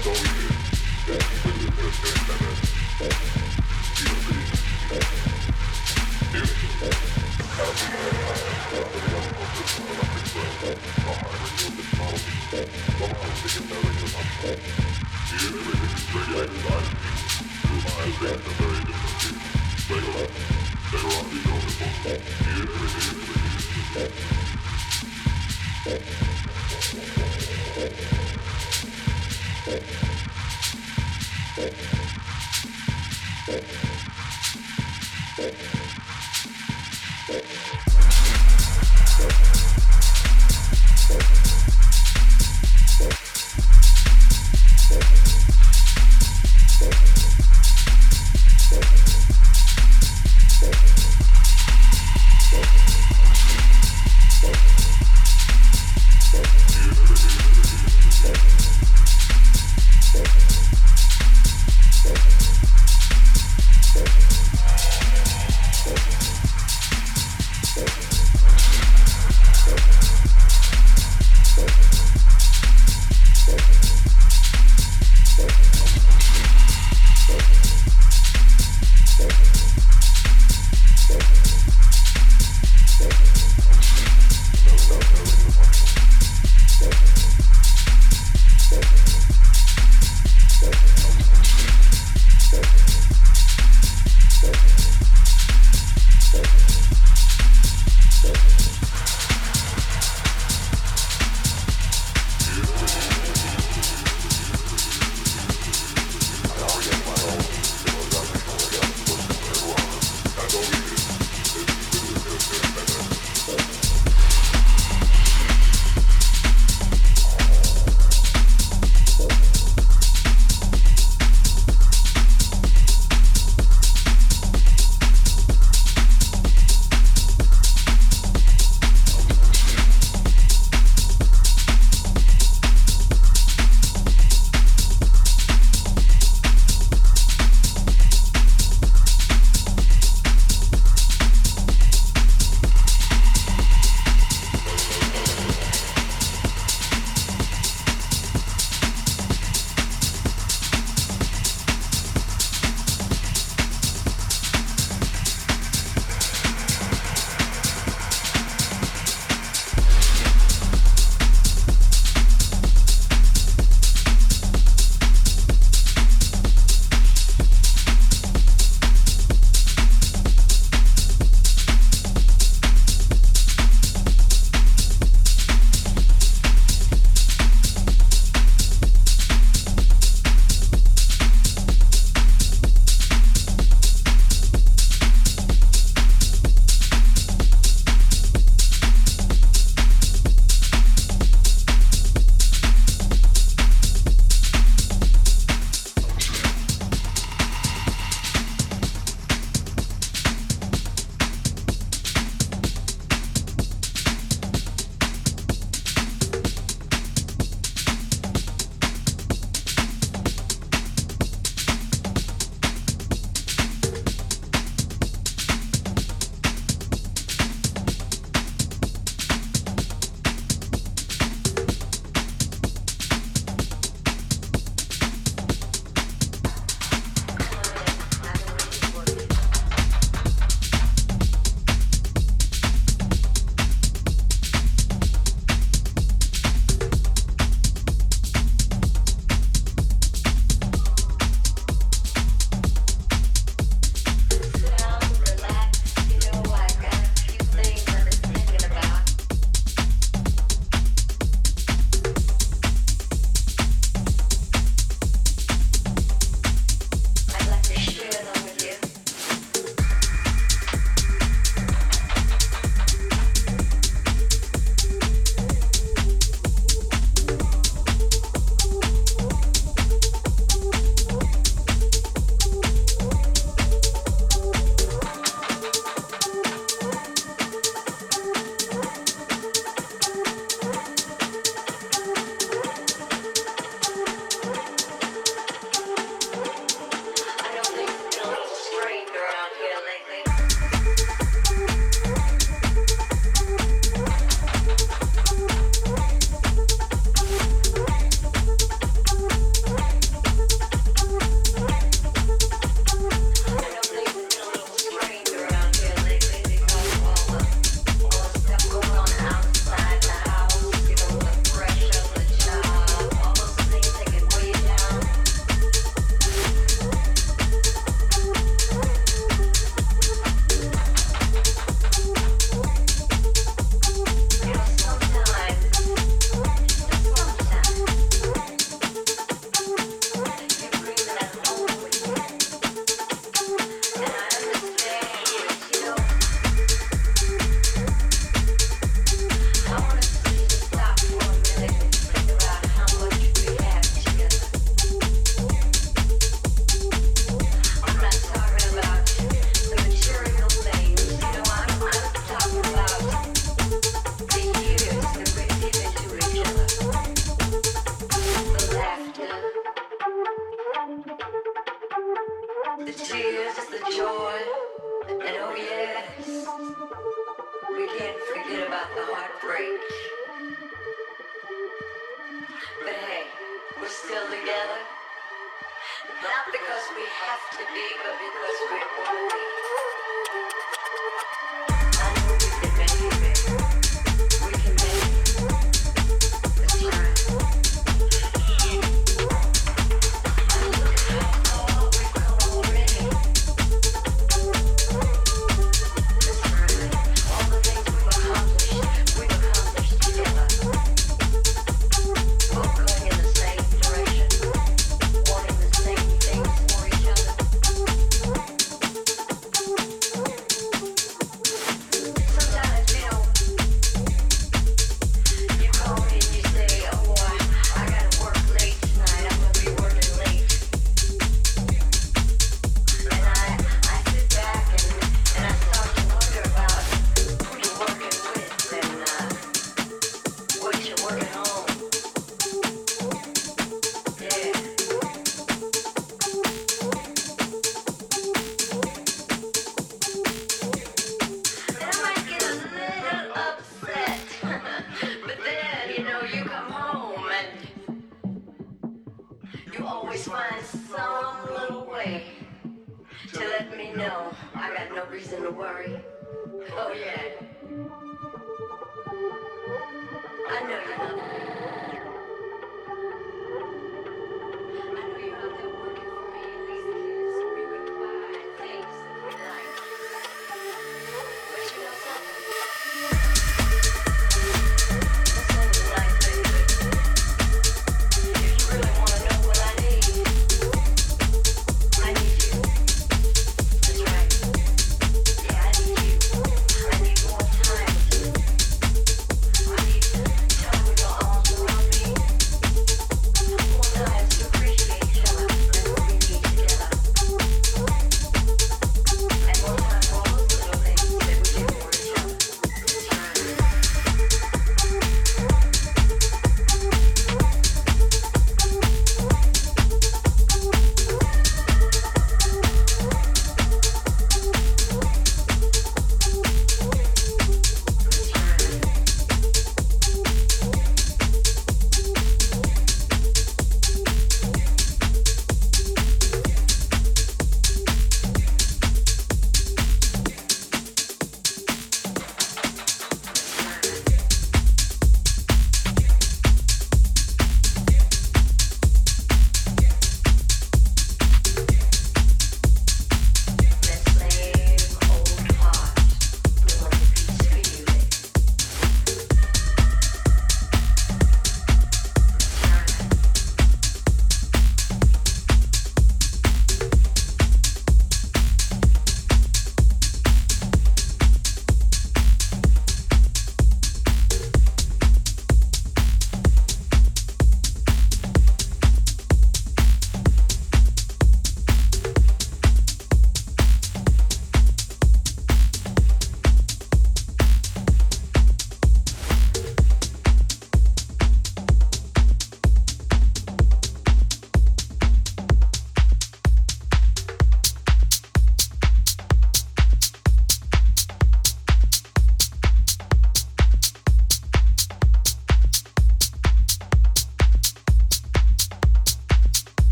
category.